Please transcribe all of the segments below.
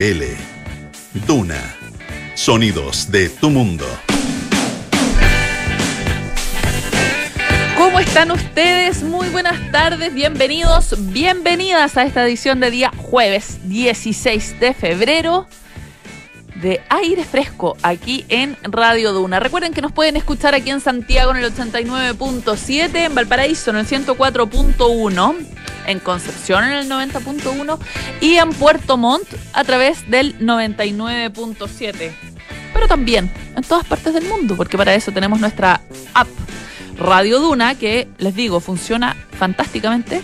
L. Duna. Sonidos de tu mundo. ¿Cómo están ustedes? Muy buenas tardes, bienvenidos, bienvenidas a esta edición de día jueves 16 de febrero de aire fresco aquí en Radio Duna. Recuerden que nos pueden escuchar aquí en Santiago en el 89.7, en Valparaíso en el 104.1 en Concepción en el 90.1 y en Puerto Montt a través del 99.7. Pero también en todas partes del mundo, porque para eso tenemos nuestra app Radio Duna, que les digo, funciona fantásticamente.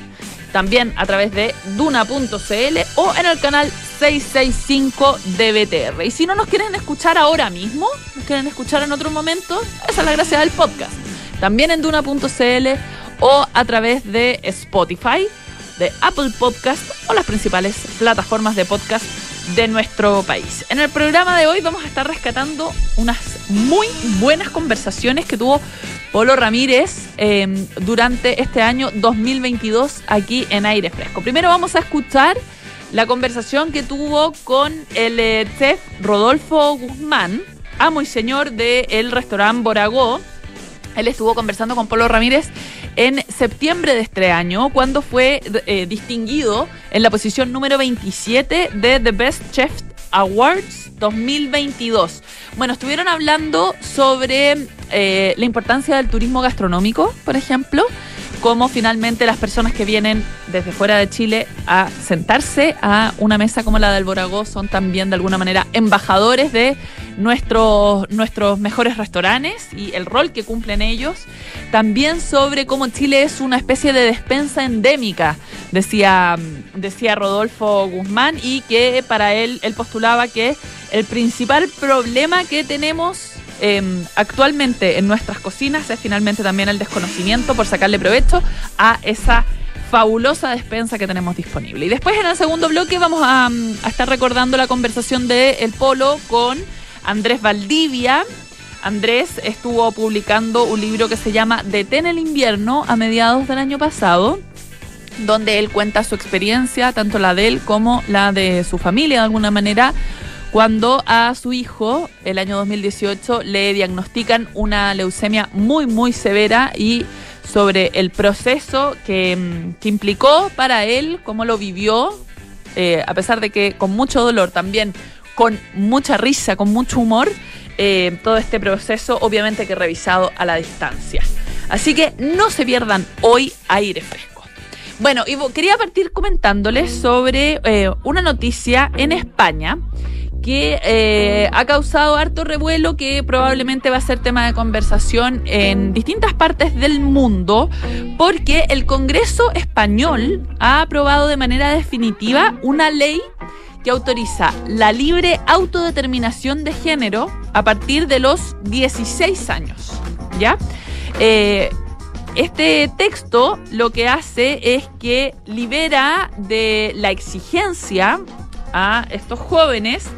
También a través de duna.cl o en el canal 665 de BTR. Y si no nos quieren escuchar ahora mismo, nos quieren escuchar en otro momento, esa es la gracia del podcast. También en duna.cl o a través de Spotify de Apple Podcast o las principales plataformas de podcast de nuestro país. En el programa de hoy vamos a estar rescatando unas muy buenas conversaciones que tuvo Polo Ramírez em, durante este año 2022 aquí en Aire Fresco. Primero vamos a escuchar la conversación que tuvo con el eh, chef Rodolfo Guzmán, amo y señor del restaurante Boragó. Él estuvo conversando con Polo Ramírez en septiembre de este año, cuando fue eh, distinguido en la posición número 27 de The Best Chef Awards 2022. Bueno, estuvieron hablando sobre eh, la importancia del turismo gastronómico, por ejemplo, cómo finalmente las personas que vienen desde fuera de Chile a sentarse a una mesa como la del Boragó son también de alguna manera embajadores de nuestros, nuestros mejores restaurantes y el rol que cumplen ellos. También sobre cómo Chile es una especie de despensa endémica, decía, decía Rodolfo Guzmán, y que para él, él postulaba que el principal problema que tenemos Em, actualmente en nuestras cocinas es finalmente también el desconocimiento por sacarle provecho a esa fabulosa despensa que tenemos disponible. Y después en el segundo bloque vamos a, mm, estar recordando la conversación de El Polo con Andrés Valdivia. Andrés estuvo publicando un libro que se llama Detén el invierno a mediados del año pasado donde él cuenta su experiencia, tanto la de él como la de su familia de alguna manera, cuando a su hijo, el año 2018, le diagnostican una leucemia muy, muy severa y sobre el proceso que, mm, implicó para él, cómo lo vivió, eh, a pesar de que con mucho dolor, también con mucha risa, con mucho humor, eh, todo este proceso obviamente que revisado a la distancia. Así que no se pierdan hoy aire fresco. Bueno, y quería partir comentándoles sobre eh, una noticia en España que eh, ha causado harto revuelo, que probablemente va a ser tema de conversación en distintas partes del mundo, porque el Congreso español ha aprobado de manera definitiva una ley que autoriza la libre autodeterminación de género a partir de los 16 años. ¿Ya? Eh, este texto lo que hace es que libera de la exigencia a estos jóvenes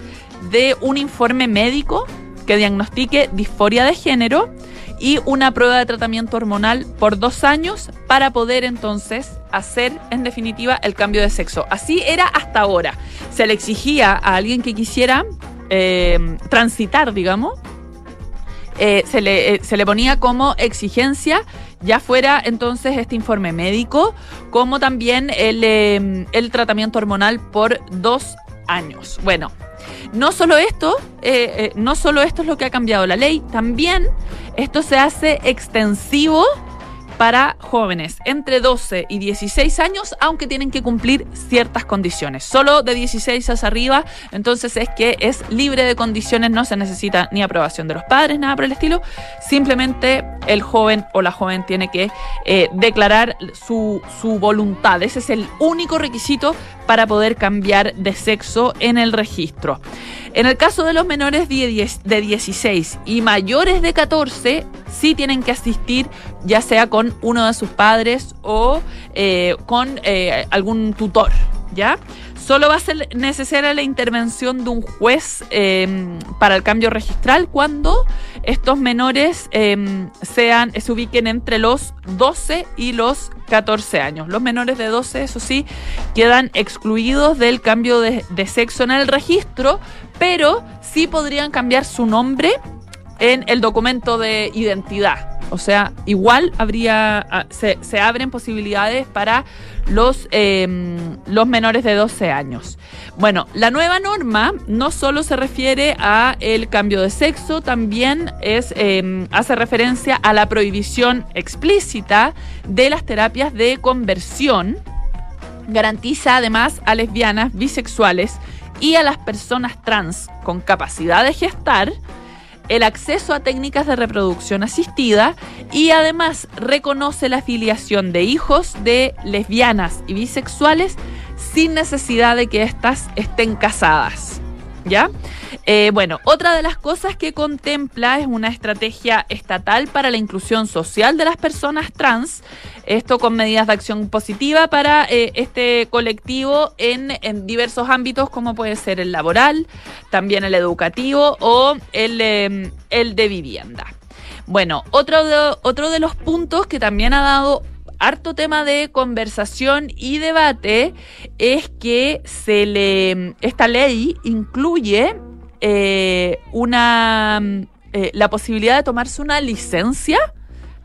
de un informe médico que diagnostique disforia de género y una prueba de tratamiento hormonal por dos años para poder entonces hacer en definitiva el cambio de sexo. Así era hasta ahora. Se le exigía a alguien que quisiera eh, transitar, digamos, eh, se, le, eh, se le ponía como exigencia ya fuera entonces este informe médico, como también el, el tratamiento hormonal por dos años. Bueno, no solo esto, eh, eh, no solo esto es lo que ha cambiado la ley, también esto se hace extensivo para jóvenes entre 12 y 16 años, aunque tienen que cumplir ciertas condiciones. Solo de 16 hacia arriba, entonces es que es libre de condiciones, no se necesita ni aprobación de los padres, nada por el estilo. Simplemente el joven o la joven tiene que eh, declarar su, su voluntad. Ese es el único requisito para poder cambiar de sexo en el registro. En el caso de los menores de 16 y mayores de 14, sí tienen que asistir ya sea con uno de sus padres o eh, con eh, algún tutor, ¿ya? Solo va a ser necesaria la intervención de un juez eh, para el cambio registral cuando estos menores eh, sean, se ubiquen entre los 12 y los 14 años. Los menores de 12, eso sí, quedan excluidos del cambio de, de sexo en el registro, pero sí podrían cambiar su nombre en el documento de identidad. O sea, igual habría, ah, se, se abren posibilidades para los, eh, los menores de 12 años. Bueno, la nueva norma no solo se refiere a el cambio de sexo, también es, eh, hace referencia a la prohibición explícita de las terapias de conversión. Garantiza además a lesbianas, bisexuales y a las personas trans con capacidad de gestar el acceso a técnicas de reproducción asistida y además reconoce la filiación de hijos de lesbianas y bisexuales sin necesidad de que éstas estén casadas. ¿Ya? Eh, bueno, otra de las cosas que contempla es una estrategia estatal para la inclusión social de las personas trans, esto con medidas de acción positiva para eh, este colectivo en, diversos ámbitos como puede ser el laboral, también el educativo o el, el de vivienda. Bueno, otro otro de los puntos que también ha dado harto tema de conversación y debate es que se le esta ley incluye eh, una eh, la posibilidad de tomarse una licencia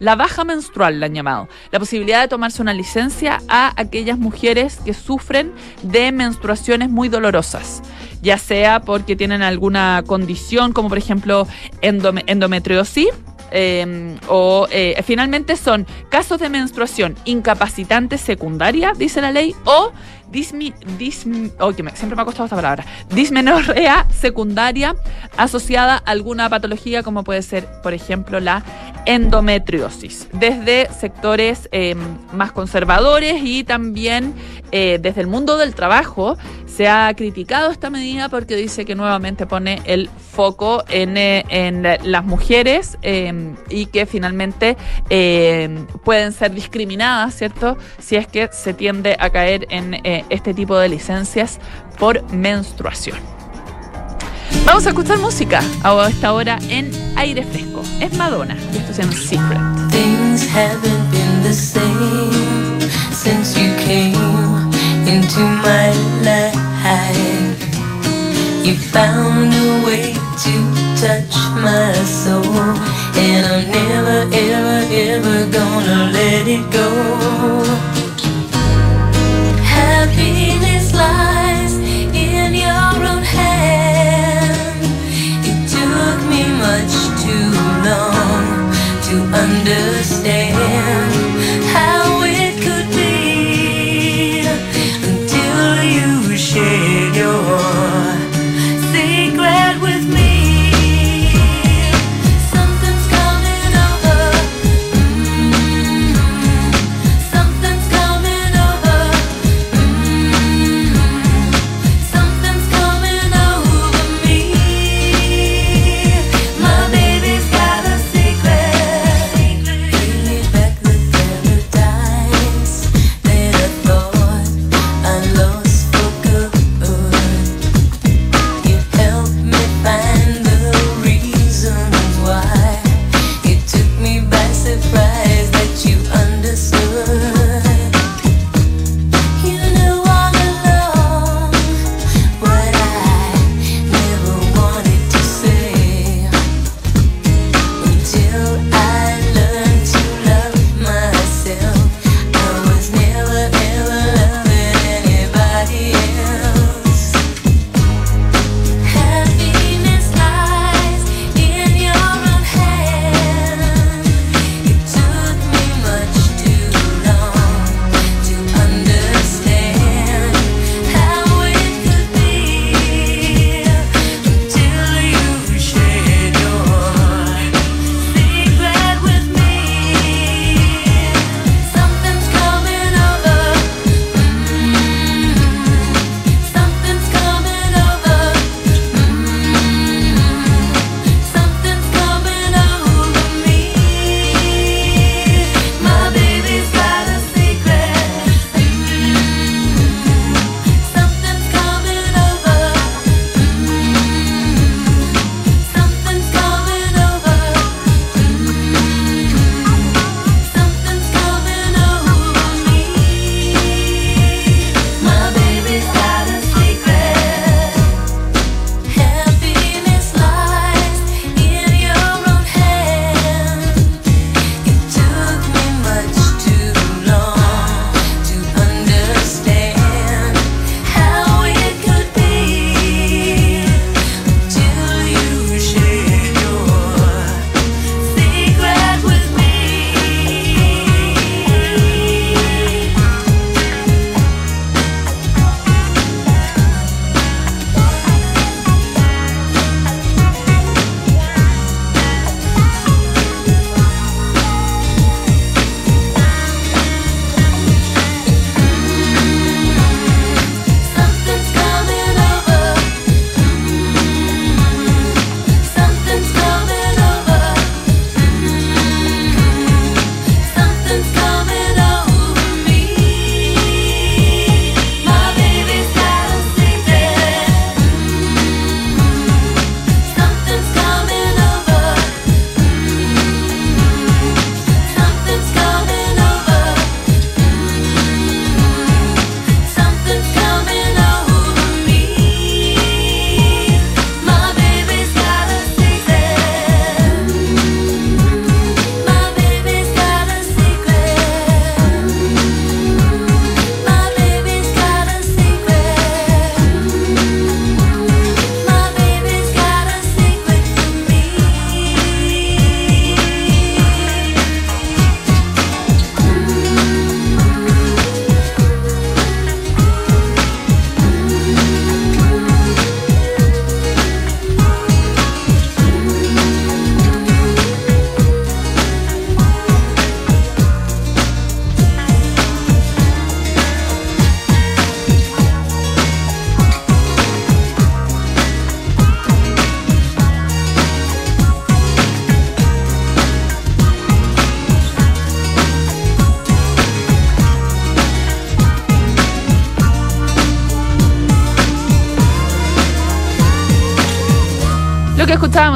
la baja menstrual la han llamado, la posibilidad de tomarse una licencia a aquellas mujeres que sufren de menstruaciones muy dolorosas, ya sea porque tienen alguna condición como por ejemplo endome endometriosis eh, o eh, finalmente son casos de menstruación incapacitante secundaria, dice la ley, o dismi, dismi, oh, me, siempre me ha costado esta palabra, dismenorrea secundaria asociada a alguna patología como puede ser, por ejemplo, la endometriosis, desde sectores eh, más conservadores y también eh, desde el mundo del trabajo se ha criticado esta medida porque dice que nuevamente pone el foco en, eh, en las mujeres eh, y que finalmente eh, pueden ser discriminadas, ¿cierto? Si es que se tiende a caer en este tipo de licencias por menstruación. Vamos a escuchar música a esta hora en aire fresco. Es Madonna y esto se llama Secret. Things haven't been the same since you came into my life. You found a way to touch my soul, and I'm never, ever, ever gonna let it go. happy.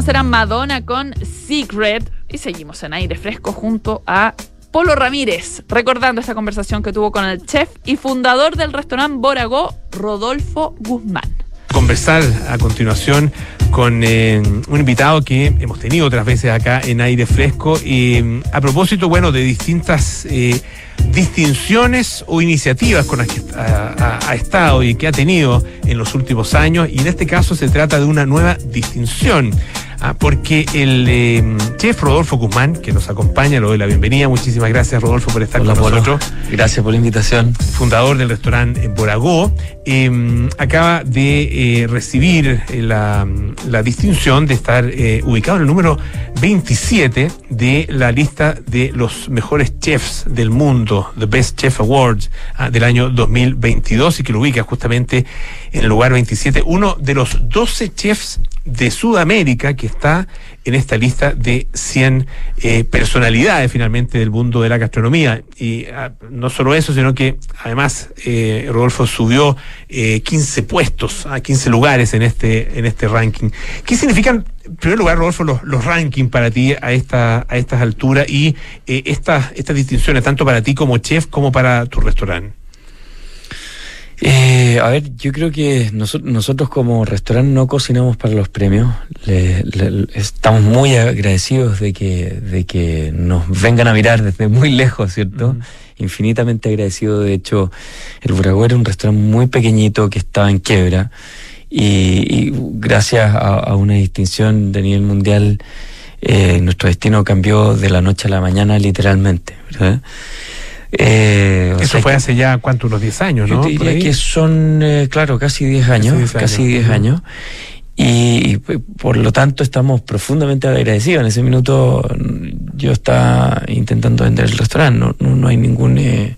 Que escuchábamos era Madonna con Secret y seguimos en aire fresco junto a Polo Ramírez, recordando esta conversación que tuvo con el chef y fundador del restaurante Boragó, Rodolfo Guzmán. conversar a continuación con eh, un invitado que hemos tenido otras veces acá en aire fresco y mm, a propósito, bueno, de distintas eh, distinciones o iniciativas con las que ha estado y que ha tenido en los últimos años y en este caso se trata de una nueva distinción. Ah, porque el eh, chef Rodolfo Guzmán, que nos acompaña, le doy la bienvenida. Muchísimas gracias, Rodolfo, por estar Hola, con Polo. nosotros Gracias por la invitación. fundador del restaurante Boragó, eh, acaba de eh, recibir eh, la, la distinción de estar eh, ubicado en el número 27 de la lista de los mejores chefs del mundo, The Best Chef Awards ah, del año 2022 y que lo ubica justamente en el lugar 27, uno de los 12 chefs de Sudamérica que está en esta lista de 100 eh, personalidades finalmente del mundo de la gastronomía. Y ah, no solo eso, sino que además eh, Rodolfo subió eh, 15 puestos, a 15 lugares en este, en este ranking. ¿Qué significan, en primer lugar, Rodolfo, los, los rankings para ti a, esta, a estas alturas y eh, estas, estas distinciones, tanto para ti como chef como para tu restaurante? Eh, a ver, yo creo que noso- nosotros como restaurante no cocinamos para los premios. Le- le- estamos muy agradecidos de que, de que nos vengan a mirar desde muy lejos, ¿cierto? Infinitamente agradecido. De hecho, el Buragó era un restaurante muy pequeñito que estaba en quiebra. Y, y gracias a, a una distinción de nivel mundial, eh, nuestro destino cambió de la noche a la mañana, literalmente, ¿verdad? Eh, o Eso sea fue que- hace ya, ¿cuánto? Unos 10 años, yo ¿no? te Por diría que son, eh, claro, casi 10 años, 10 años. casi 10 Ujú. años. Y, y, p- por lo tanto estamos profundamente agradecidos. En ese minuto mm, yo estaba intentando vender el restaurante. No, no, no hay ningún eh,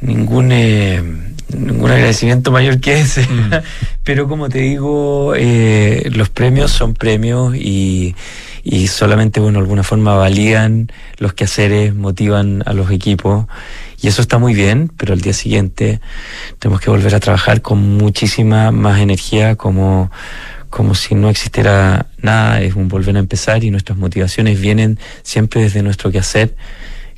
ningún eh, ningún agradecimiento mayor que ese. Mm. Pero como te digo, eh, los premios son premios y, y solamente, bueno, de alguna forma valían los quehaceres, motivan a los equipos. Y eso está muy bien, pero al día siguiente tenemos que volver a trabajar con muchísima más energía, como, como si no existiera nada, es un volver a empezar y nuestras motivaciones vienen siempre desde nuestro quehacer,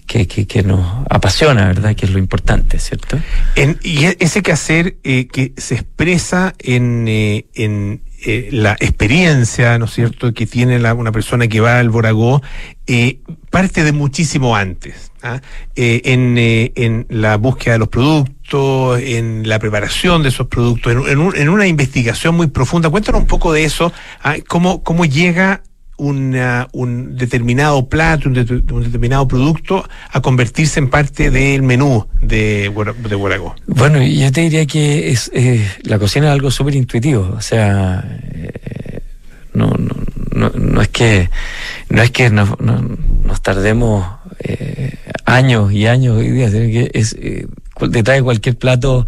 que, que, nos apasiona, ¿verdad? Que es lo importante, ¿cierto? En- y e- ese quehacer eh, que se expresa en, eh, en eh, la experiencia, ¿no es cierto?, que tiene la- una persona que va al Boragó, eh, parte de muchísimo antes. ¿ah? En, en la búsqueda de los productos, en la preparación de esos productos, en, en una investigación muy profunda. Cuéntanos un poco de eso, ¿ah? cómo, cómo llega una- un determinado plato, un, det- un determinado producto a convertirse en parte del menú de, de Boragó. Bueno, y yo te diría que es, eh, la cocina es algo súper intuitivo, o sea, eh, no, no, no, es que no es que nos, no- nos tardemos eh, años y años hoy día, sino que es eh, detrás de cualquier plato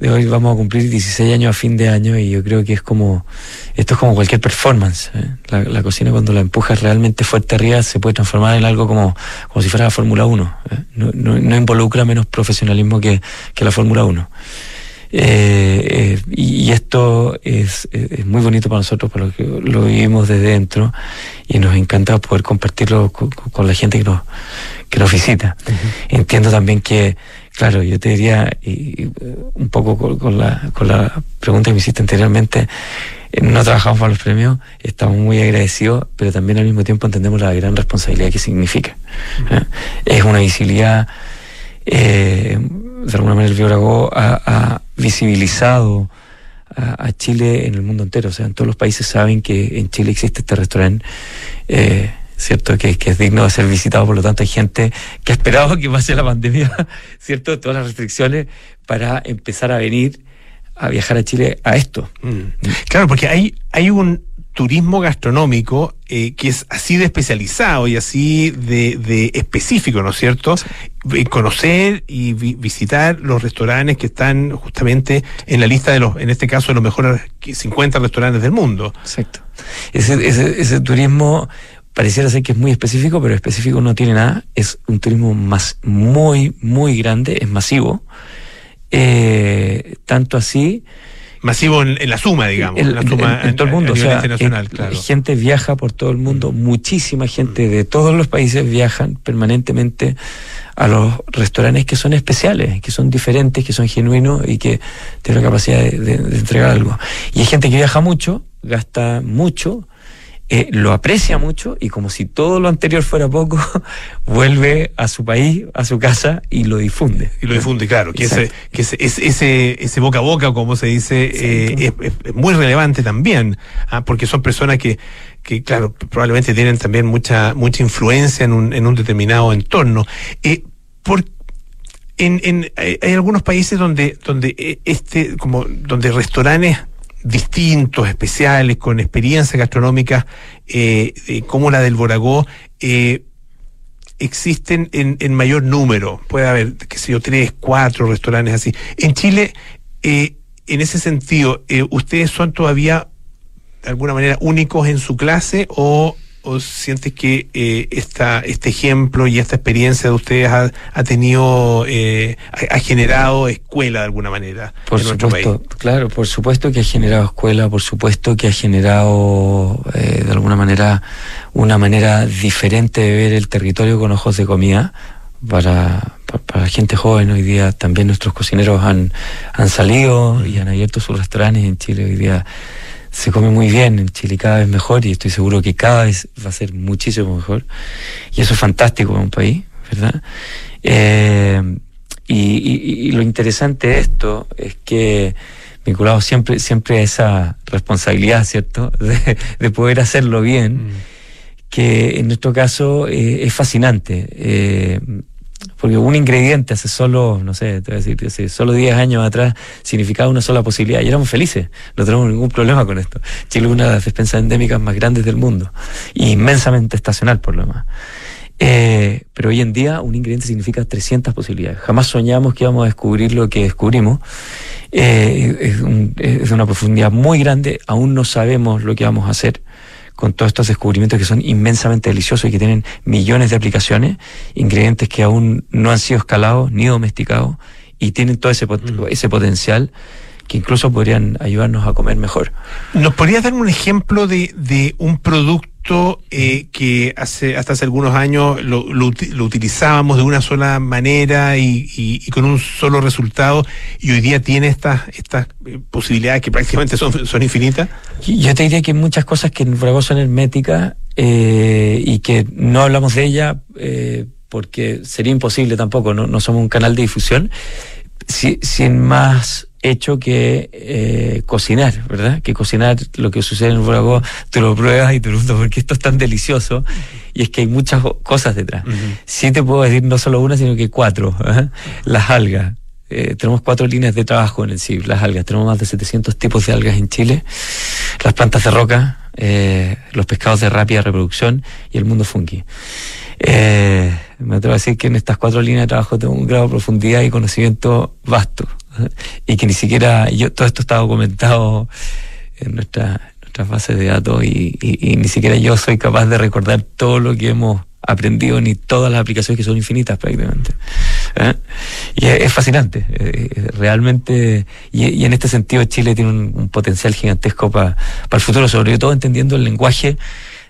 de hoy vamos a cumplir 16 años a fin de año y yo creo que es como esto es como cualquier performance ¿eh? la, la cocina cuando la empujas realmente fuerte arriba se puede transformar en algo como, como si fuera la Fórmula 1 ¿eh? no, no, no involucra menos profesionalismo que, que la Fórmula 1 eh, eh, y, y esto es, es- muy bonito para nosotros, para lo que lo vivimos desde dentro y nos encanta poder compartirlo con, con- la gente que nos, que nos visita. Entiendo también que, claro, yo te diría, y, un poco con, la, con la pregunta que me hiciste anteriormente, eh, no trabajamos para los premios, estamos muy agradecidos, pero también al mismo tiempo entendemos la gran responsabilidad que significa. ¿eh? Es una visibilidad eh, de alguna manera el Bióragó ha, ha visibilizado a, Chile en el mundo entero. O sea, en todos los países saben que en Chile existe este restaurante, ¿cierto? Que, que es digno de ser visitado. Por lo tanto, hay gente que ha esperado que pase la pandemia, ¿cierto? Todas las restricciones para empezar a venir a viajar a Chile a esto. Mm. Claro, porque hay, hay un turismo gastronómico eh, que es así de especializado y así de, de específico, ¿no es cierto? Eh, Conocer y vi- visitar los restaurantes que están justamente en la lista de los, en este caso, de los mejores 50 restaurantes del mundo. Exacto. Ese, ese, ese turismo pareciera ser que es muy específico, pero específico no tiene nada. Es un turismo más muy, muy grande, es masivo. Eh, tanto así Masivo en, en la suma, digamos. El- en la suma en, en todo el a- a mundo. O nivel sea, internacional, claro. gente viaja por todo el mundo, muchísima gente de todos los países viajan permanentemente a los restaurantes que son especiales, que son diferentes, que son genuinos y que tienen la capacidad de, de- de entregar algo. Y hay gente que viaja mucho, gasta mucho, eh, lo aprecia mucho y como si todo lo anterior fuera poco, vuelve a su país, a su casa y lo difunde. Y lo difunde, claro, que, ese, que ese, ese, ese, boca a boca, como se dice, eh, es, muy relevante también, ah, porque son personas que, que, claro, probablemente tienen también mucha, mucha influencia en un, en un determinado entorno. Eh, por, en, en, hay, hay algunos países donde, donde eh, este, como, donde restaurantes distintos, especiales, con experiencias gastronómicas, eh, eh, como la del Boragó, eh, existen en, en mayor número. Puede haber, qué sé yo, tres, cuatro restaurantes así. En Chile, en ese sentido, ¿ustedes son todavía de alguna manera únicos en su clase o, o sientes que eh, esta, este ejemplo y esta experiencia de ustedes ha, ha tenido, eh, ha, ha generado escuela de alguna manera Por en nuestro supuesto, país? claro, por supuesto que ha generado escuela, por supuesto que ha generado eh, de alguna manera una manera diferente de ver el territorio con ojos de comida. Para, pa- para, la gente joven hoy día también nuestros cocineros han, han salido y han abierto sus restaurantes en Chile hoy día. Se come muy bien en Chile, cada vez mejor y estoy seguro que cada vez va a ser muchísimo mejor. Y eso es fantástico para un país, ¿verdad? Eh, y, y- y lo interesante de esto es que vinculado siempre, siempre a esa responsabilidad, ¿cierto? De, de poder hacerlo bien, que en nuestro caso eh, es fascinante. eh, porque un ingrediente hace solo, no sé, te voy a decir, solo 10 años atrás significaba una sola posibilidad y éramos felices, no tenemos ningún problema con esto. Chile es una de las despensas endémicas más grandes del mundo, y inmensamente estacional por lo demás. Eh, pero hoy en día un ingrediente significa 300 posibilidades. Jamás soñamos que íbamos a descubrir lo que descubrimos. Eh, es, un- es una profundidad muy grande. Aún no sabemos lo que vamos a hacer con todos estos descubrimientos que son inmensamente deliciosos y que tienen millones de aplicaciones, ingredientes que aún no han sido escalados ni domesticados y tienen todo ese, pot- ese potencial que incluso podrían ayudarnos a comer mejor. ¿Nos podrías dar un ejemplo de, de un producto eh, que hace hasta hace algunos años lo, lo uti- lo utilizábamos de una sola manera y, y- y con un solo resultado y hoy día tiene estas estas eh, posibilidades que prácticamente son, son infinitas? Yo te diría que hay muchas cosas que en son herméticas eh, y que no hablamos de ella eh, porque sería imposible tampoco, no, no somos un canal de difusión, si- sin más hecho que eh, cocinar, ¿verdad? Que cocinar lo que sucede en el Bravo, tú lo pruebas y te preguntas por qué esto es tan delicioso y es que hay muchas cosas detrás. Sí te puedo decir no solo una, sino que cuatro. ¿eh? Las algas. Eh, tenemos cuatro líneas de trabajo en el CIB, las algas. Tenemos más de 700 tipos de algas en Chile. Las plantas de roca, eh, los pescados de rápida reproducción y el mundo funky. Eh, me atrevo a decir que en estas cuatro líneas de trabajo tengo un grado de profundidad y conocimiento vasto. Y que ni siquiera yo, todo esto está documentado en nuestra, nuestras bases de datos y, y- y ni siquiera yo soy capaz de recordar todo lo que hemos aprendido ni todas las aplicaciones que son infinitas prácticamente. ¿eh? Y es, fascinante, eh, eh, realmente, y, en este sentido Chile tiene un, potencial gigantesco para el futuro, sobre todo entendiendo el lenguaje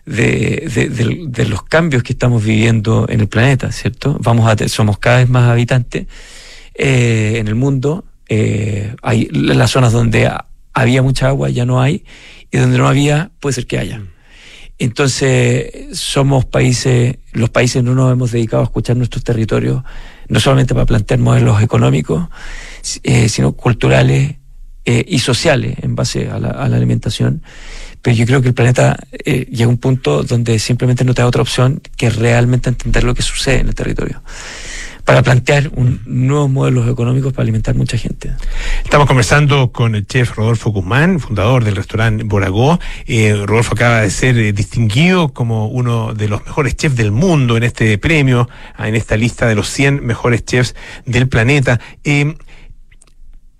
de, de- de- de los cambios que estamos viviendo en el planeta, ¿cierto? Vamos a somos cada vez más habitantes eh, en el mundo, eh, hay las zonas donde ha- había mucha agua ya no hay, y donde no había puede ser que haya. Entonces, somos países, los países no nos hemos dedicado a escuchar nuestros territorios, no solamente para plantear modelos económicos, eh, sino culturales eh, y sociales en base a la, a la alimentación. Pero yo creo que el planeta eh, llega a un punto donde simplemente no te da otra opción que realmente entender lo que sucede en el territorio. Para plantear un, nuevos modelos económicos para alimentar mucha gente. Estamos conversando con el chef Rodolfo Guzmán, fundador del restaurante Boragó. Eh, Rodolfo acaba de ser eh, distinguido como uno de los mejores chefs del mundo en este premio, en esta lista de los 100 mejores chefs del planeta.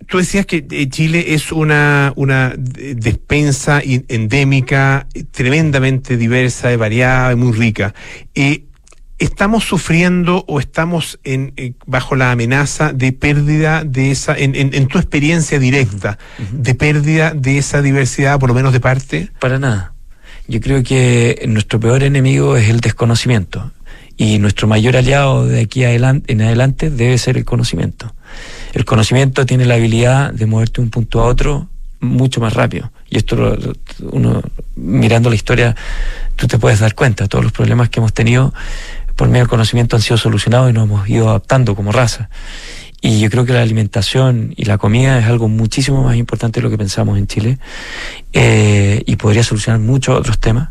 Tú decías que eh, Chile es una, una eh, despensa endémica eh, tremendamente diversa, y variada y muy rica. Eh, ¿Estamos sufriendo o estamos en, eh, bajo la amenaza de pérdida de esa, en, en- en tu experiencia directa, de pérdida de esa diversidad, por lo menos de parte? Para nada. Yo creo que nuestro peor enemigo es el desconocimiento. Y nuestro mayor aliado de aquí adelan- en adelante debe ser el conocimiento. El conocimiento tiene la habilidad de moverte de un punto a otro mucho más rápido. Y esto, uno, mirando la historia, tú te puedes dar cuenta. Todos los problemas que hemos tenido por medio del conocimiento han sido solucionados y nos hemos ido adaptando como raza. Y yo creo que la alimentación y la comida es algo muchísimo más importante de lo que pensamos en Chile eh, y podría solucionar muchos otros temas.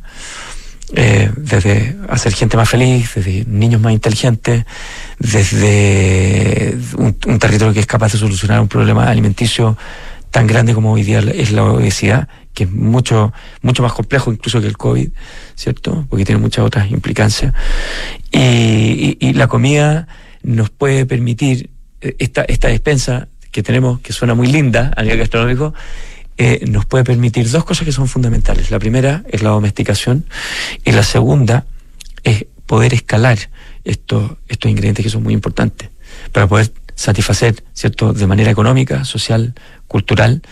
Eh, desde hacer gente más feliz, desde niños más inteligentes, desde un, territorio que es capaz de solucionar un problema alimenticio tan grande como hoy día es la obesidad, que es mucho, mucho más complejo incluso que el COVID, ¿cierto? Porque tiene muchas otras implicancias. Y, y- y la comida nos puede permitir, eh, esta, esta despensa que tenemos, que suena muy linda a nivel gastronómico, eh, nos puede permitir dos cosas que son fundamentales. La primera es la domesticación y la segunda es poder escalar estos, estos ingredientes que son muy importantes para poder satisfacer, ¿cierto?, de manera económica, social, cultural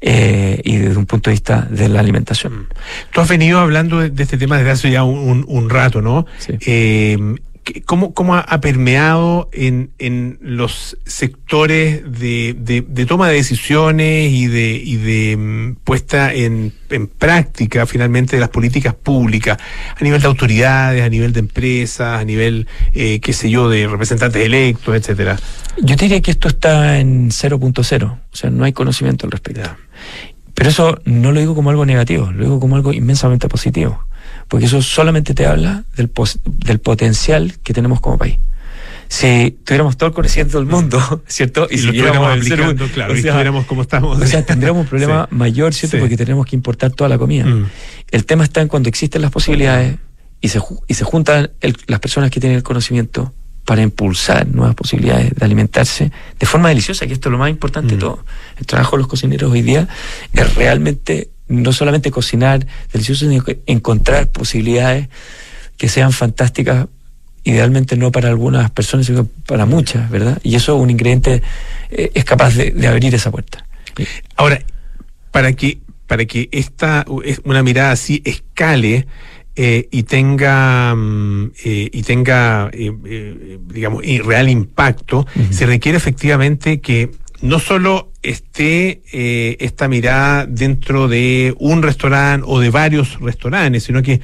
eh, y desde un punto de vista de la alimentación. Tú has venido hablando de, de este tema desde hace ya un, un- un rato, ¿no? Sí. Eh, ¿qué- ¿Cómo, cómo ha- permeado en, en los sectores de, de- de toma de decisiones y de, y de mm, puesta en, en práctica finalmente de las políticas públicas a nivel de autoridades, a nivel de empresas, a nivel, eh, qué sé yo, de representantes electos, etcétera? Yo diría que esto está en 0.0, o sea, no hay conocimiento al respecto. Ya. Pero eso no lo digo como algo negativo, lo digo como algo inmensamente positivo, porque eso solamente te habla del, pos- del potencial que tenemos como país. Si tuviéramos todo el conocimiento del mundo, ¿cierto? Y, estuviéramos el ser aplicando, humano, claro, o y sea, estuviéramos como estamos. o sea, tendríamos un problema Sí. mayor, ¿cierto? Sí. Porque tenemos que importar toda la comida. Mm. El tema está en cuando existen las posibilidades y se, y se juntan el- las personas que tienen el conocimiento para impulsar nuevas posibilidades de alimentarse de forma deliciosa, que esto es lo más importante Mm. de todo. El trabajo de los cocineros hoy día es realmente no solamente cocinar delicioso, sino encontrar posibilidades que sean fantásticas, idealmente no para algunas personas, sino para muchas, ¿verdad? Y eso un ingrediente eh, es capaz de, de abrir esa puerta. Ahora, para que, para que esta, es- una mirada así escale eh, y tenga, mm, eh, y tenga eh, digamos, real impacto, se requiere efectivamente que no solo esté eh, esta mirada dentro de un restaurante o de varios restaurantes, sino que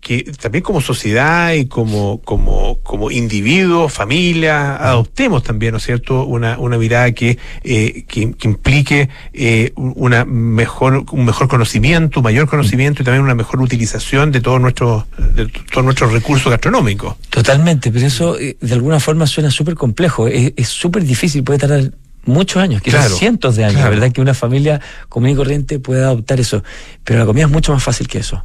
que también como sociedad y como, como, como individuos, familia, adoptemos también, ¿no es cierto?, una, una mirada que, eh, que, que implique eh, una mejor, un mejor conocimiento, mayor conocimiento y también una mejor utilización de todos nuestros, de todos nuestros recursos gastronómicos. Totalmente, pero eso eh, de alguna forma suena súper complejo, es súper difícil, puede tardar muchos años, quizás Claro, cientos de años, claro. ¿verdad? Que una familia común y corriente pueda adoptar eso, pero la comida es mucho más fácil que eso.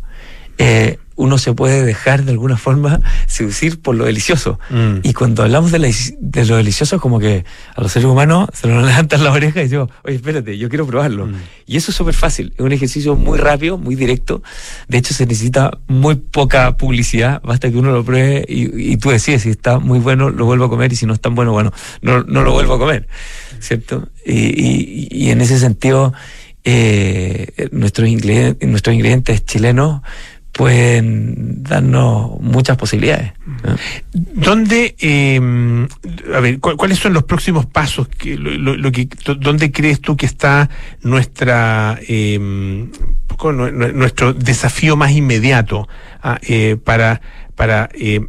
Eh, uno se puede dejar de alguna forma seducir por lo delicioso. Mm. Y cuando hablamos de, la- de lo delicioso, como que a los seres humanos se nos levantan las orejas y decimos, oye, espérate, yo quiero probarlo. Mm. Y eso es súper fácil, es un ejercicio muy rápido, muy directo. De hecho, se necesita muy poca publicidad, basta que uno lo pruebe y, y tú decides si está muy bueno, lo vuelvo a comer y si no es tan bueno, bueno, no, no lo vuelvo a comer, ¿cierto? Y, y- y en ese sentido, eh, nuestros, ingredientes, nuestros ingredientes chilenos pueden darnos muchas posibilidades. ¿Dónde, eh, a ver, cu- cuáles son los próximos pasos? Que, lo, lo- que, ¿Dónde crees tú que está nuestra, eh, nuestro desafío más inmediato ah, eh, para, para eh,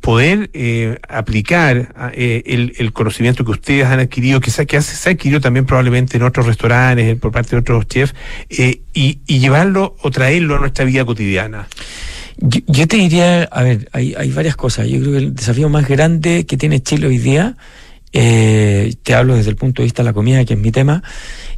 poder eh, aplicar ah, eh, el, conocimiento que ustedes han adquirido, que se, que hace- se ha adquirido también probablemente en otros restaurantes, por parte de otros chefs, eh, y, y llevarlo o traerlo a nuestra vida cotidiana? Yo, yo te diría, a ver, hay, hay varias cosas. Yo creo que el desafío más grande que tiene Chile hoy día, eh, te hablo desde el punto de vista de la comida, que es mi tema,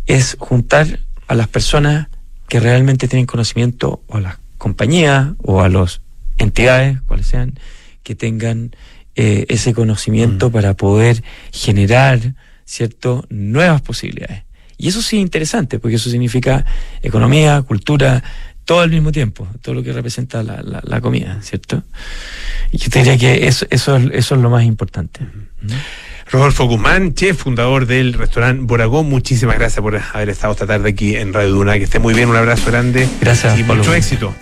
es juntar a las personas que realmente tienen conocimiento, o a las compañías, o a las entidades, cuales sean, que tengan eh, ese conocimiento para poder generar, ¿cierto?, nuevas posibilidades. Y eso sí es interesante, porque eso significa economía, cultura, todo al mismo tiempo, todo lo que representa la, la- la comida, ¿cierto? Y yo te diría que eso, eso, es- eso es lo más importante. Rodolfo Guzmán, chef, fundador del restaurante Boragó, muchísimas gracias por haber estado esta tarde aquí en Radio Duna. Que esté muy bien, un abrazo grande. Gracias, Y mucho éxito.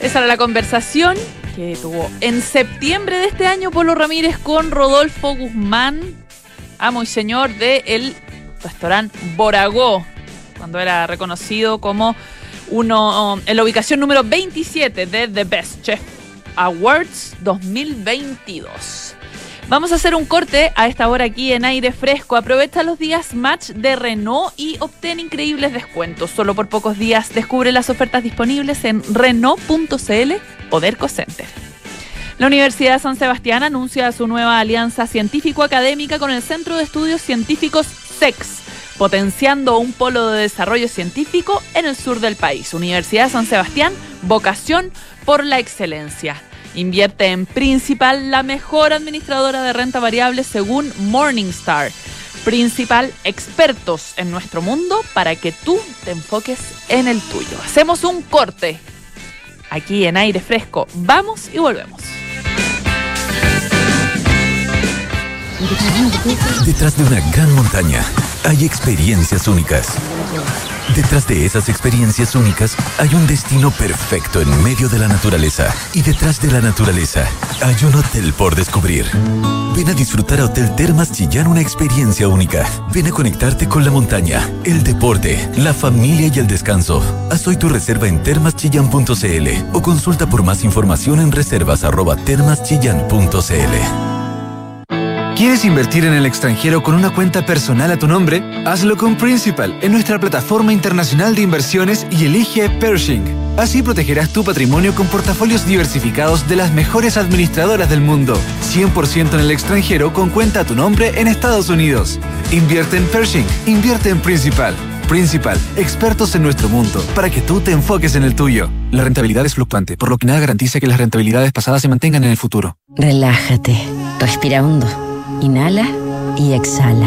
Esa era la conversación que tuvo en septiembre de este año Polo Ramírez con Rodolfo Guzmán, amo y señor del restaurante Boragó, cuando era reconocido como uno en la ubicación número 27 de The Best Chef Awards 2022. Vamos a hacer un corte a esta hora aquí en aire fresco. Aprovecha los días match de Renault y obtén increíbles descuentos. Solo por pocos días descubre las ofertas disponibles en Renault.cl o Derco. La Universidad de San Sebastián anuncia su nueva alianza científico-académica con el Centro de Estudios Científicos SEX, potenciando un polo de desarrollo científico en el sur del país. Universidad de San Sebastián, vocación por la excelencia. Invierte en Principal, la mejor administradora de renta variable según Morningstar. Principal, expertos en nuestro mundo para que tú te enfoques en el tuyo. Hacemos un corte aquí en aire fresco. Vamos y volvemos. Detrás de una gran montaña hay experiencias únicas. Detrás de esas experiencias únicas hay un destino perfecto en medio de la naturaleza. Y detrás de la naturaleza hay un hotel por descubrir. Ven a disfrutar a Hotel Termas Chillán una experiencia única. Ven a conectarte con la montaña, el deporte, la familia y el descanso. Haz hoy tu reserva en termaschillan.cl o consulta por más información en reservas arroba termaschillan.cl. ¿Quieres invertir en el extranjero con una cuenta personal a tu nombre? Hazlo con Principal en nuestra plataforma internacional de inversiones y elige Pershing. Así protegerás tu patrimonio con portafolios diversificados de las mejores administradoras del mundo. 100% en el extranjero con cuenta a tu nombre en Estados Unidos. Invierte en Pershing. Invierte en Principal. Principal, expertos en nuestro mundo, para que tú te enfoques en el tuyo. La rentabilidad es fluctuante, por lo que nada garantiza que las rentabilidades pasadas se mantengan en el futuro. Relájate, respira hondo, inhala y exhala.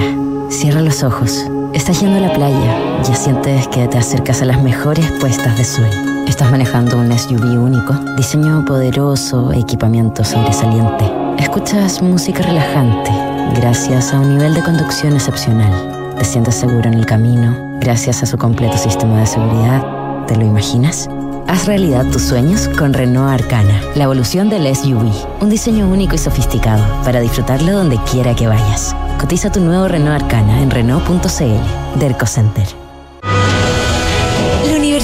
Cierra los ojos. Estás yendo a la playa, ya sientes que te acercas a las mejores puestas de sol. Estás manejando un SUV único, diseño poderoso, equipamiento sobresaliente. Escuchas música relajante, gracias a un nivel de conducción excepcional. Te sientes seguro en el camino, gracias a su completo sistema de seguridad. ¿Te lo imaginas? Haz realidad tus sueños con Renault Arcana, la evolución del SUV. Un diseño único y sofisticado para disfrutarlo donde quiera que vayas. Cotiza tu nuevo Renault Arcana en Renault.cl. Derco Center.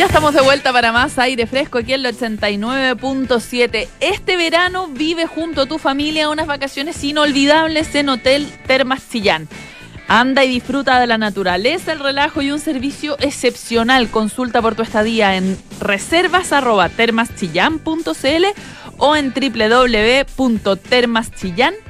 Ya estamos de vuelta para más aire fresco aquí en el 89.7. Este verano vive junto a tu familia unas vacaciones inolvidables en Hotel Termas Chillán. Anda y disfruta de la naturaleza, el relajo y un servicio excepcional. Consulta por tu estadía en reservas@termaschillán.cl o en www.termaschillán.cl.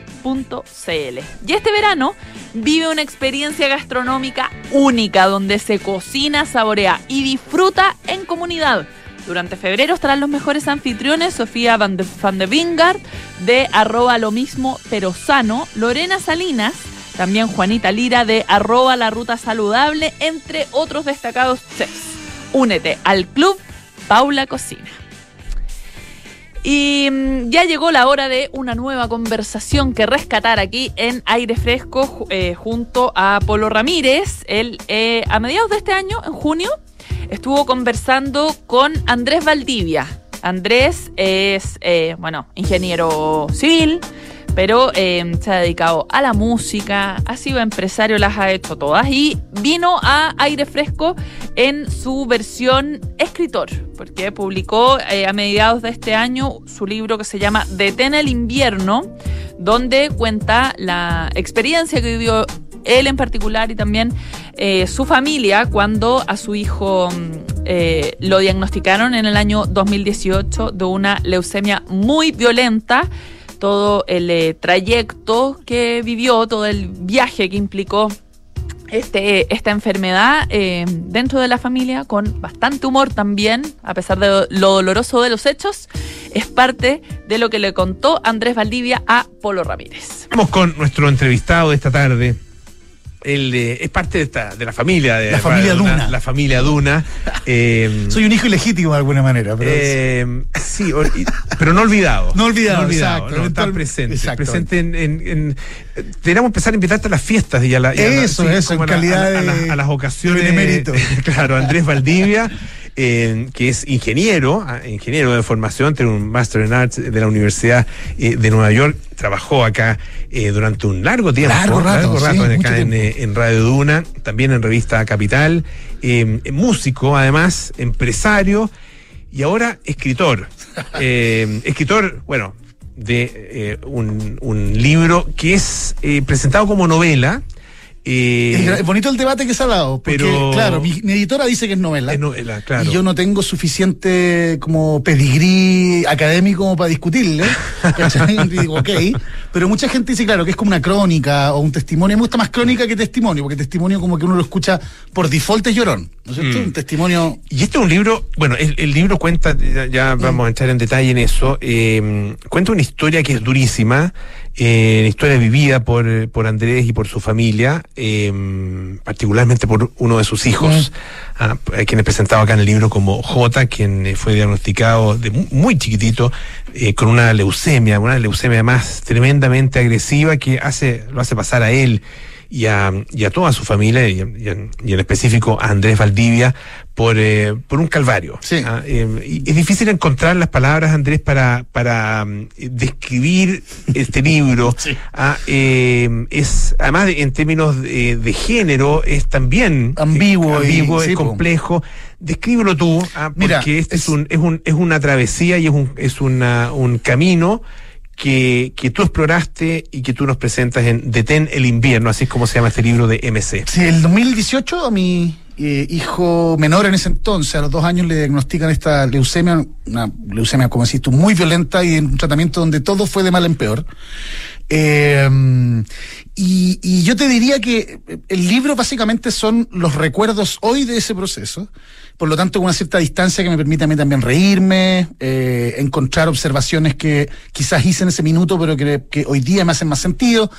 Y este verano vive una experiencia gastronómica única donde se cocina, saborea y disfruta en comunidad. Durante febrero estarán los mejores anfitriones, Sofía Van de, Van de de arroba lo mismo pero sano, Lorena Salinas, también Juanita Lira de arroba la ruta saludable, entre otros destacados chefs. Únete al club Paula Cocina. Y mm, ya llegó la hora de una nueva conversación que rescatar aquí en Aire Fresco eh, junto a Polo Ramírez. Él, eh, a mediados de este año, en junio, estuvo conversando con Andrés Valdivia, Andrés es, eh, bueno, ingeniero civil, pero eh, se ha dedicado a la música, ha sido empresario, las ha hecho todas y vino a aire fresco en su versión escritor, porque publicó eh, a mediados de este año su libro que se llama Detén el invierno, donde cuenta la experiencia que vivió él en particular y también eh, su familia cuando a su hijo mm, eh, lo diagnosticaron en el año 2018 de una leucemia muy violenta todo el eh, trayecto que vivió, todo el viaje que implicó este, esta enfermedad eh, dentro de la familia, con bastante humor también, a pesar de lo doloroso de los hechos, es parte de lo que le contó Andrés Valdivia a Polo Ramírez. Vamos con nuestro entrevistado de esta tarde. Él eh, es parte de, esta, de la familia de La familia Duna. La familia Duna. Eh, Soy un hijo ilegítimo de alguna manera, pero eh, sí, o- y- pero no olvidado. No olvidado, exacto. no, está presente. exacto. Presente en, en- en- Deberíamos empezar a invitarte a las fiestas y a, la- y a la- Eso, sí, eso, en a la- calidad a la- a las- de- a las ocasiones. de. Claro, Andrés Valdivia. Eh, que es ingeniero, ah, ingeniero de formación, tiene un Master in Arts de la Universidad eh, de Nueva York, trabajó acá eh, durante un largo tiempo, Largo rato, sí, acá en, eh, en Radio Duna, también en Revista Capital, eh, músico además, empresario y ahora escritor. Eh, escritor, bueno, de un, un libro que es presentado como novela. Eh, es bonito el debate que se ha dado, porque pero- claro, mi, mi editora dice que es novela. es novela, claro. Y yo no tengo suficiente como pedigrí académico como para discutirle. digo, ok. Pero mucha gente dice, claro, que es como una crónica o un testimonio. Me gusta más crónica que testimonio, porque testimonio como que uno lo escucha por default es llorón. ¿No es cierto? Mm. Un testimonio. Y este es un libro, bueno, el, el libro cuenta, ya, ya vamos a entrar en detalle en eso, eh, cuenta una historia que es durísima, eh, una historia vivida por, eh, por Andrés y por su familia, eh, particularmente por uno de sus hijos, ah, a quien he presentado acá en el libro como J, quien eh, fue diagnosticado de mu- muy chiquitito eh, con una leucemia, una leucemia más tremendamente agresiva que hace, lo hace pasar a él y a, y a toda su familia, y, y en, y en específico a Andrés Valdivia, por, eh, por un calvario. Sí. Ah, eh, es difícil encontrar las palabras, Andrés, para, para mm, describir este libro. Sí. Ah, eh, es, además, de- en términos de, de género, es también Ambiguo eh, y- ambiguo, es complejo. Descríbelo tú, ah, porque Mira, este es, es- un, es, un, es una travesía y es un, es una, un camino que, que tú exploraste y que tú nos presentas en Detén el invierno, así es como se llama este libro de MC. Sí, el 2018 a mi eh, hijo menor en ese entonces, a los dos años le diagnostican esta leucemia, una leucemia, como decís tú, muy violenta y en un tratamiento donde todo fue de mal en peor. Eh, y, y yo te diría que el libro básicamente son los recuerdos hoy de ese proceso, por lo tanto con una cierta distancia que me permite a mí también reírme, eh, encontrar observaciones que quizás hice en ese minuto, pero que, hoy día me hacen más sentido.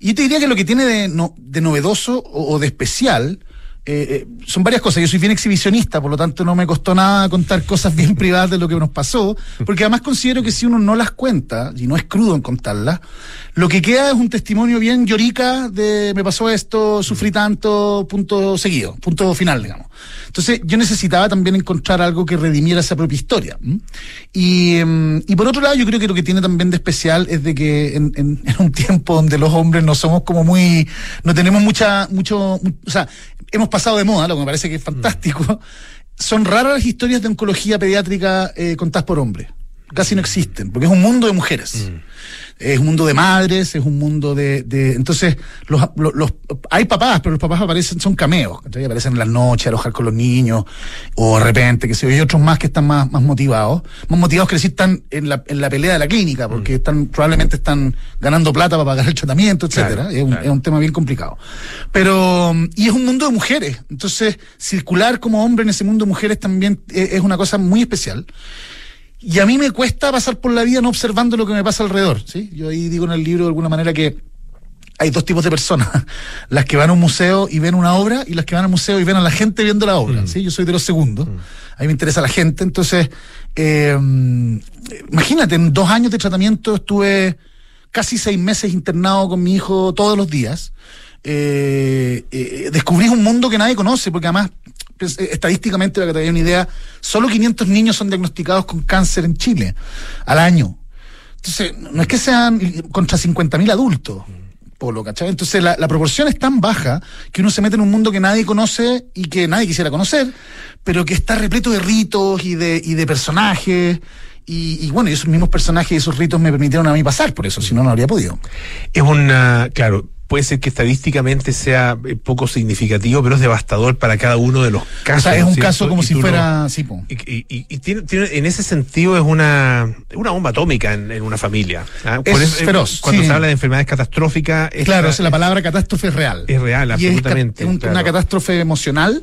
Y yo te diría que lo que tiene de, no- de novedoso o de especial eh, eh, son varias cosas. Yo soy bien exhibicionista, por lo tanto no me costó nada contar cosas bien privadas de lo que nos pasó, porque además considero que si uno no las cuenta, y no es crudo en contarlas, lo que queda es un testimonio bien llorica de me pasó esto, sufrí tanto, punto seguido, punto final, digamos. Entonces yo necesitaba también encontrar algo que redimiera esa propia historia. Y, em, y por otro lado, yo creo que lo que tiene también de especial es de que en, en- en un tiempo donde los hombres no somos como muy, no tenemos mucha, mucho, mu- o sea, hemos pasado de moda, lo que me parece que es fantástico. Son raras las historias de oncología pediátrica eh, contadas por hombres. Casi no existen, porque es un mundo de mujeres. Es un mundo de madres, es un mundo de. de- entonces, los, los, los- hay papás, pero los papás aparecen, son cameos. ¿cachai? Aparecen en las noches a alojar con los niños, o de repente, que se hay otros más que están más, más motivados. Más motivados que decir están en la, en la pelea de la clínica, porque están, probablemente están ganando plata para pagar el tratamiento, etcétera. Claro, es, un, claro. es un tema bien complicado. Pero, mm, y es un mundo de mujeres. Entonces, circular como hombre en ese mundo de mujeres también eh, es una cosa muy especial. Y a mí me cuesta pasar por la vida no observando lo que me pasa alrededor, ¿sí? Yo ahí digo en el libro de alguna manera que hay dos tipos de personas, las que van a un museo y ven una obra y las que van al museo y ven a la gente viendo la obra, ¿sí? Yo soy de los segundos. A mí me interesa la gente, entonces, eh, imagínate, en dos años de tratamiento estuve casi seis meses internado con mi hijo todos los días. Eh, eh, descubrí un mundo que nadie conoce, porque además estadísticamente, para que te dé una idea, solo 500 niños son diagnosticados con cáncer en Chile al año. Entonces, no es que sean contra 50.000 adultos. Polo, ¿cachai? Entonces la, proporción es tan baja que uno se mete en un mundo que nadie conoce y que nadie quisiera conocer, pero que está repleto de ritos y de, y de personajes. Y, y bueno, esos mismos personajes y esos ritos me permitieron a mí pasar por eso, si no, no habría podido. Es una, claro, puede ser que estadísticamente sea eh, poco significativo, pero es devastador para cada uno de los casos. O sea, es un ¿cierto? caso como Y si fuera. no- y, y- tiene, tiene- en ese sentido es una, una bomba atómica en, en una familia. ¿ah? Es eh, feroz, Cuando sí. se habla de enfermedades catastróficas, esta- Claro, o sea, la palabra catástrofe es real. es real, es absolutamente. es un- claro. una catástrofe emocional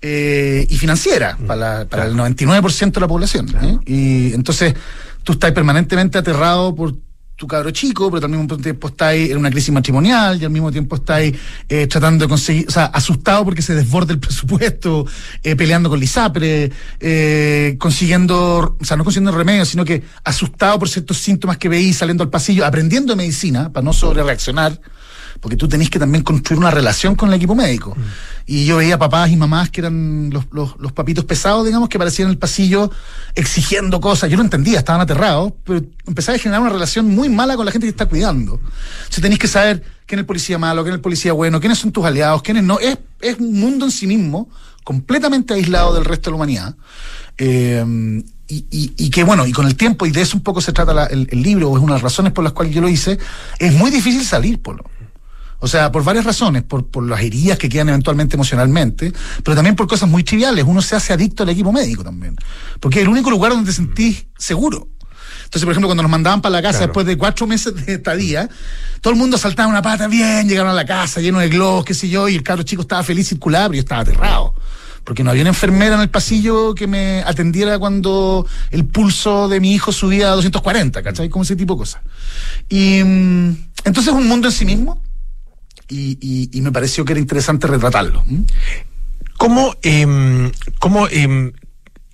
eh, y financiera Mm, para, el 99% de la población. ¿eh? Y entonces tú estás permanentemente aterrado por tu cabro chico, pero al mismo tiempo estás en una crisis matrimonial y al mismo tiempo estás eh, tratando de conseguir, o sea, asustado porque se desborda el presupuesto, eh, peleando con Lisapre, eh, consiguiendo, o sea, no consiguiendo remedios, sino que asustado por ciertos síntomas que veís saliendo al pasillo, aprendiendo medicina para no sobre reaccionar porque tú tenés que también construir una relación con el equipo médico. Y yo veía papás y mamás que eran los, los, los papitos pesados, digamos, que aparecían en el pasillo exigiendo cosas. Yo no entendía, estaban aterrados, pero empezaba a generar una relación muy mala con la gente que está cuidando. Entonces tenés que saber quién es el policía malo, quién es el policía bueno, quiénes son tus aliados, quiénes no. Es, es un mundo en sí mismo, completamente aislado del resto de la humanidad. Eh, y, y, y que bueno, y con el tiempo, y de eso un poco se trata la- el, el libro, o es una de las razones por las cuales yo lo hice, es muy difícil salir, Polo. O sea, por varias razones, por, por las heridas que quedan eventualmente emocionalmente, pero también por cosas muy triviales. Uno se hace adicto al equipo médico también. Porque es el único lugar donde te sentís seguro. Entonces, por ejemplo, cuando nos mandaban para la casa Claro. después de cuatro meses de estadía, todo el mundo saltaba una pata bien, llegaron a la casa lleno de globos, qué sé yo, y el cabro chico estaba feliz circular, pero yo estaba aterrado. Porque no había una enfermera en el pasillo que me atendiera cuando el pulso de mi hijo subía a 240, ¿cachai? Como ese tipo de cosas. Y mm, entonces es un mundo en sí mismo y, y- y me pareció que era interesante retratarlo. ¿Cómo, em, cómo em,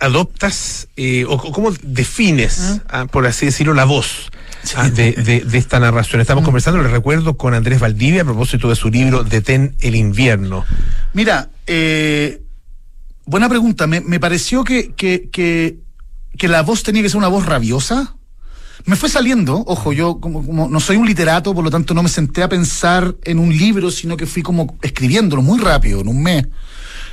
adoptas eh, o, cómo defines, ah, por así decirlo, la voz ah, de, de- de esta narración? Estamos conversando, les recuerdo, con Andrés Valdivia a propósito de su libro Detén el invierno. Mira, eh, buena pregunta. Me, me pareció que, que, que, que la voz tenía que ser una voz rabiosa. Me fue saliendo, ojo, yo como, como no soy un literato, por lo tanto no me senté a pensar en un libro, sino que fui como escribiéndolo muy rápido, en un mes.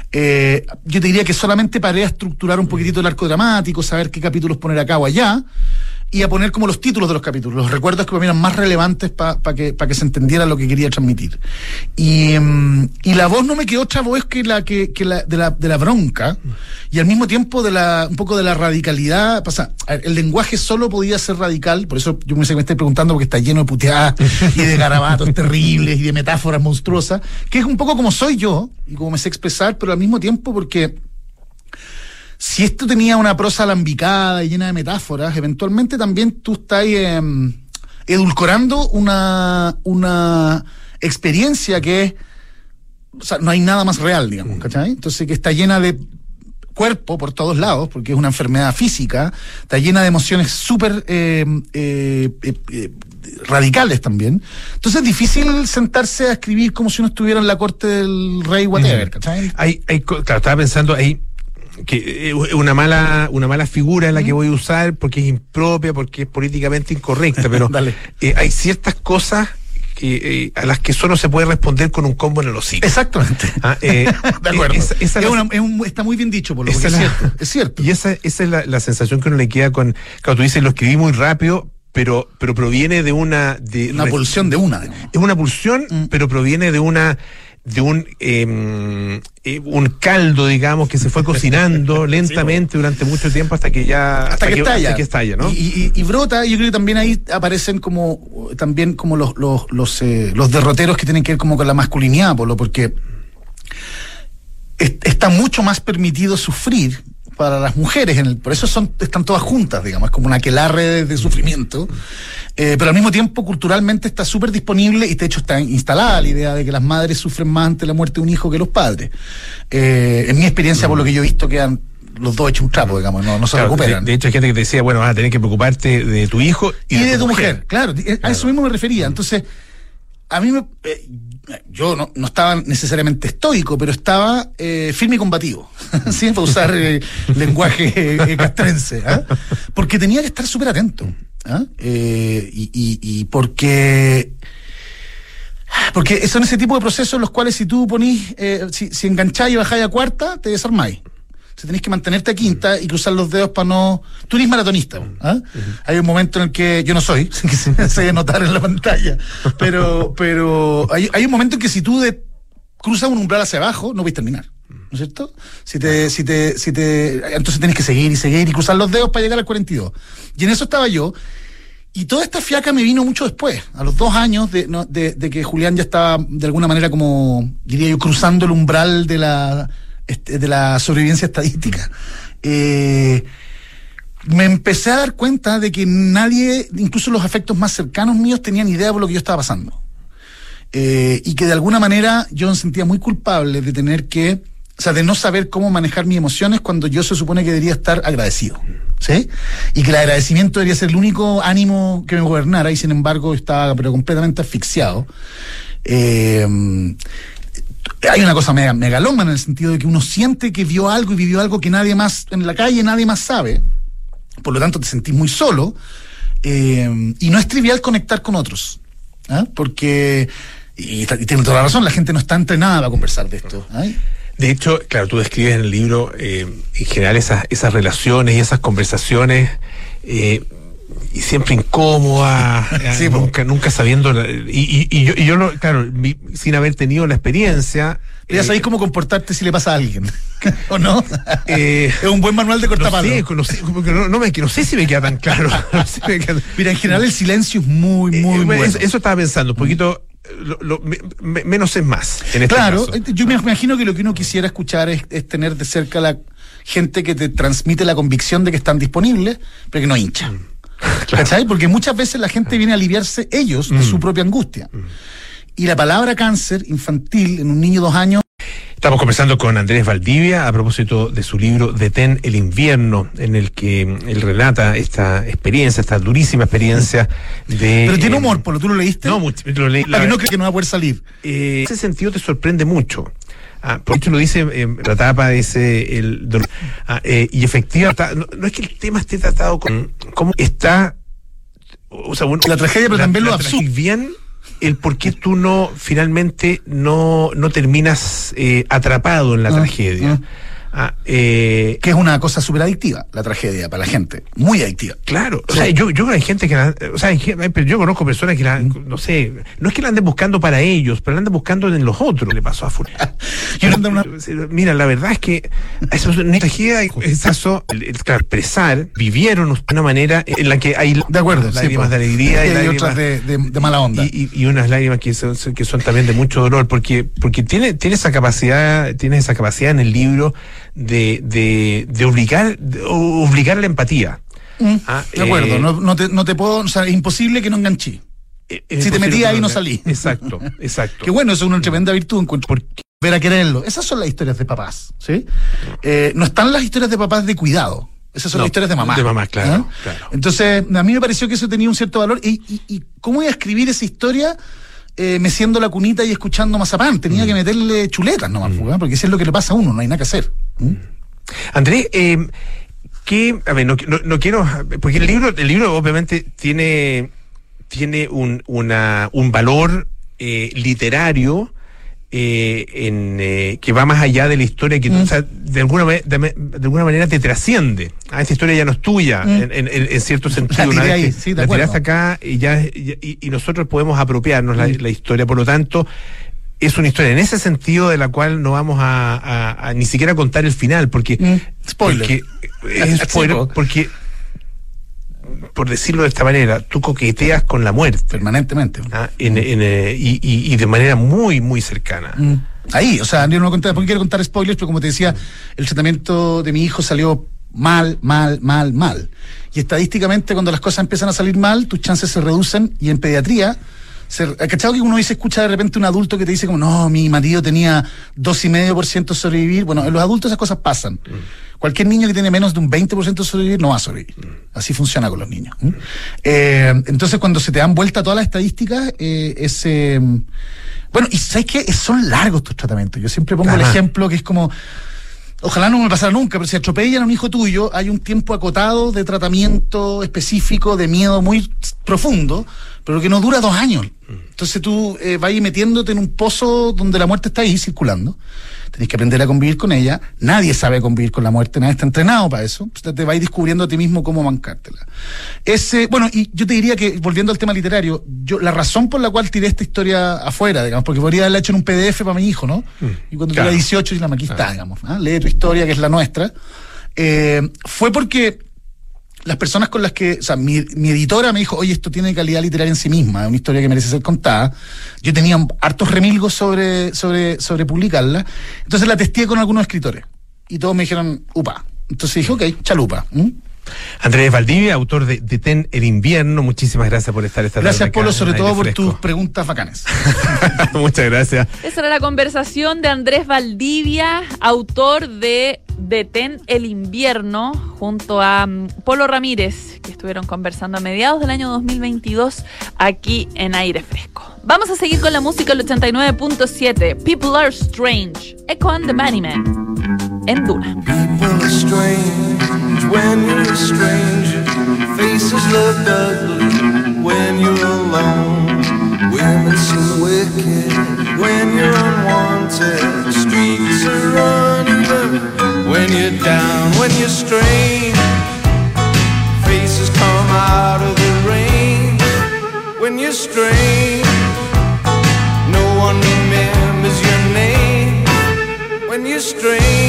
Eh, yo te diría que solamente paré a estructurar un poquitito el arco dramático, saber qué capítulos poner acá o allá, y a poner como los títulos de los capítulos, los recuerdos que para mí eran más relevantes para que, pa que se entendiera lo que quería transmitir. Y, mm, y la voz no me quedó otra voz que la, que, que la, de, la, de la bronca, y al mismo tiempo de la, un poco de la radicalidad. Pasa, el lenguaje solo podía ser radical, por eso yo me sé que me estoy preguntando porque está lleno de puteadas y de garabatos terribles y de metáforas monstruosas, que es un poco como soy yo y como me sé expresar, pero al mismo tiempo porque si esto tenía una prosa alambicada y llena de metáforas, eventualmente también tú estás em, edulcorando una, una experiencia que es, o sea, no hay nada más real, digamos, ¿cachai? Entonces que está llena de cuerpo por todos lados, porque es una enfermedad física, está llena de emociones súper eh, eh, eh, eh, radicales también. Entonces es difícil sentarse a escribir como si uno estuviera en la corte del rey whatever, ¿cachai? Hay, hay, claro, estaba pensando ahí que eh, una mala una mala figura en la que voy a usar porque es impropia, porque es políticamente incorrecta, pero eh, hay ciertas cosas que, eh, a las que solo se puede responder con un combo en el hocico. Exactamente. Ah, eh, de acuerdo. esa- esa Es la- una- es un- está muy bien dicho, por lo que es es la- cierto. Es cierto. Y esa, esa es la, la sensación que uno le queda con. Claro, tú dices, lo escribí muy rápido, pero, pero proviene de una. De, Una pulsión de una. Es una pulsión, pero proviene de una. De un. eh, eh, un caldo, digamos, que se fue cocinando lentamente durante mucho tiempo hasta que ya. hasta, que, estalla. hasta que estalla, ¿no? Y, y- y brota, y yo creo que también ahí aparecen como también como los, los, los, eh, los derroteros que tienen que ver como con la masculinidad, Polo, porque es- está mucho más permitido sufrir para las mujeres, en el, por eso son, están todas juntas, digamos, es como una aquelarre de, de sufrimiento, Eh, pero al mismo tiempo culturalmente está súper disponible y de hecho está instalada la idea de que las madres sufren más ante la muerte de un hijo que los padres. Eh, en mi experiencia, por lo que yo he visto, quedan los dos hechos un trapo, digamos, no, no se Claro, recuperan. de hecho, hay gente que te decía, bueno, vas a tener que preocuparte de tu hijo y de tu mujer, claro, eh, a eso mismo me refería. Entonces, a mí me, eh, yo no, no estaba necesariamente estoico, pero estaba eh, firme y combativo, ¿sí? para usar eh, lenguaje eh, castrense, ¿ah? porque tenía que estar súper atento, ¿ah? Eh, y, y- y porque porque son ese tipo de procesos en los cuales si tú ponís, eh, si, si engancháis y bajáis a cuarta, te desarmáis. Si tenéis que mantenerte a quinta y cruzar los dedos para no. Tú eres maratonista. ¿ah? Hay un momento en el que yo no soy, que se, se notar en la pantalla. Pero, pero hay, hay un momento en que si tú de- cruzas un umbral hacia abajo, no vais a terminar. ¿No es cierto? Si te, si te, si te, entonces tenés que seguir y seguir y cruzar los dedos para llegar al 42. Y en eso estaba yo. Y toda esta fiaca me vino mucho después, a los dos años de, de que Julián ya estaba de alguna manera como, diría yo, cruzando el umbral de la, este, de la sobrevivencia estadística. Eh, me empecé a dar cuenta de que nadie, incluso los afectos más cercanos míos, tenían idea de lo que yo estaba pasando. Eh, y que de alguna manera yo me sentía muy culpable de tener que, o sea, de no saber cómo manejar mis emociones cuando yo se supone que debería estar agradecido. ¿Sí? Y que el agradecimiento debería ser el único ánimo que me gobernara y sin embargo estaba pero completamente asfixiado. Eh, hay una cosa mega, megaloma en el sentido de que uno siente que vio algo y vivió algo que nadie más en la calle, nadie más sabe. Por lo tanto, te sentís muy solo. eh, y no es trivial conectar con otros. ¿ah? Porque, y, y tiene toda la razón, la gente no está entrenada para conversar de esto. ¿ah? De hecho, claro, tú describes en el libro eh, en general esas, esas relaciones y esas conversaciones eh, y siempre incómodas, eh, Sí, po. nunca, nunca sabiendo. y, y- y yo, y yo no, claro, mi- sin haber tenido la experiencia. Ya eh, sabéis cómo comportarte si le pasa a alguien. ¿O no? eh, es un buen manual de no cortapalos. sé, no, sé, no, no me, no sé si me queda tan claro. No sé si me queda- Mira, en general el silencio es muy, muy Eh, bueno, eso, eso estaba pensando, un poquito. Lo- lo- me- me- menos es más. En este Claro, caso. eh, yo me imagino que lo que uno quisiera escuchar es, es tener de cerca la gente que te transmite la convicción de que están disponibles, pero que no hincha. Mm. ¿Cachai? Porque muchas veces la gente viene a aliviarse ellos de Mm. su propia angustia. Y la palabra cáncer infantil en un niño de dos años Estamos conversando con Andrés Valdivia a propósito de su libro Detén el invierno, en el que él relata esta experiencia, esta durísima experiencia de. Pero tiene eh, humor, por lo tú lo leíste. No, mucho, lo leí. La- que no cree que no va a poder salir. eh, ese sentido te sorprende mucho. Ah, por hecho lo dice en la tapa ese el dolor. Ah, eh, y efectivamente no, no es que el tema esté tratado con cómo está o sea, bueno, La tragedia, pero también lo absurdo. bien el por qué tú no finalmente no no terminas eh, atrapado en la Ah, tragedia. ah. Ah, eh, Que es una cosa súper adictiva, la tragedia, para la gente. Muy adictiva. Claro, o sea, yo, yo creo que hay gente que la, o sea, hay yo conozco personas que la, no sé, no es que la anden buscando para ellos, pero la andan buscando en los otros. Le pasó a Fulano. Una- Mira, la verdad es que eso es una tragedia, es eso, expresar, vivieron de una manera en la que hay De acuerdo, sí, lágrimas po. de alegría y, Y lágrimas- otras de, de- de mala onda. y, y- y unas lágrimas que son, que son también de mucho dolor, porque, porque tiene, tiene esa capacidad, tiene esa capacidad en el libro de, de, de obligar, de obligar la empatía. Mm, Ah, de acuerdo, eh, no, no te, no te puedo, o sea, es imposible que no enganché. Eh, es Si te metí ahí, no salí. Exacto, exacto. Que bueno, eso es una tremenda virtud, encuentro. Ver a quererlo. Esas son las historias de papás, ¿sí? Eh, no están las historias de papás de cuidado. Esas son No, las historias de mamá. de mamá, claro, claro. Entonces, a mí me pareció que eso tenía un cierto valor. ¿Y, y, y cómo iba a escribir esa historia eh, meciendo la cunita y escuchando mazapán? Tenía Mm. que meterle chuletas nomás, ¿ah? porque si es lo que le pasa a uno, no hay nada que hacer. ¿Mm? Andrés, eh, que, a ver, no, no, no quiero, porque el libro, el libro obviamente tiene, tiene un, una, un valor eh, literario eh, en, eh, que va más allá de la historia que Mm. o sea, de alguna, de, alguna manera te trasciende. Ah, esta historia ya no es tuya, Mm. en, en- en- cierto sentido. Una tiré vez ahí, que sí, de la acuerdo. tiraste acá y ya y, y nosotros podemos apropiarnos la, Mm. la historia. Por lo tanto, es una historia en ese sentido de la cual no vamos a, a- a ni siquiera contar el final, porque Mm. Spoiler. porque es spoiler, po. porque por decirlo de esta manera, tú coqueteas con la muerte Permanentemente. ¿ah? En- en, eh, y, y- y de manera muy, muy cercana. Mm. Ahí, o sea, yo no conté, porque quiero contar spoilers, pero como te decía, el tratamiento de mi hijo salió mal, mal, mal, mal. Y estadísticamente, cuando las cosas empiezan a salir mal, tus chances se reducen y en pediatría ser, ¿cachado que uno dice, escucha de repente un adulto que te dice como, no, mi marido tenía dos y medio por ciento sobrevivir? Bueno, en los adultos esas cosas pasan. Cualquier niño que tiene menos de un 20% sobrevivir no va a sobrevivir. Así funciona con los niños. Eh, entonces, cuando se te dan vuelta todas las estadísticas, eh, es... eh, bueno, y ¿sabes qué? Son largos tus tratamientos. Yo siempre pongo el ejemplo que es como... Ojalá no me pasara nunca, pero si atropellan a un hijo tuyo, hay un tiempo acotado de tratamiento específico, de miedo muy profundo, pero que no dura dos años. Entonces tú eh, vas metiéndote en un pozo donde la muerte está ahí circulando. Tenés que aprender a convivir con ella. Nadie sabe convivir con la muerte, nadie está entrenado para eso. Te va a ir descubriendo a ti mismo cómo bancártela. Ese, bueno, y yo te diría que, volviendo al tema literario, yo, la razón por la cual tiré esta historia afuera, digamos, porque podría haberla hecho en un PDF para mi hijo, ¿no? Y cuando Claro. tuviera 18, y la aquí está, digamos, ¿ah? lee tu historia, que es la nuestra. Eh, fue porque las personas con las que, o sea, mi, mi editora me dijo, oye, esto tiene calidad literaria en sí misma, es una historia que merece ser contada. Yo tenía hartos remilgos sobre, sobre, sobre publicarla, entonces la testé con algunos escritores. Y todos me dijeron, upa. Entonces dije, ok, chalupa. Andrés Valdivia, autor de Detén el invierno, muchísimas gracias por estar esta Gracias, tarde acá Polo, sobre todo por tus preguntas bacanes. Muchas gracias. Esa era la conversación de Andrés Valdivia, autor de Detén el invierno, junto a mm, Polo Ramírez, que estuvieron conversando a mediados del año 2022 aquí en Aire Fresco. Vamos a seguir con la música el 89.7. People are strange. Echo and the Bunnymen. En Duna. People are strange when you're a stranger. Faces look ugly when you're alone. Women seem wicked when you're when you strain. Faces come out of the rain when you strain. No one remembers your name when you strain.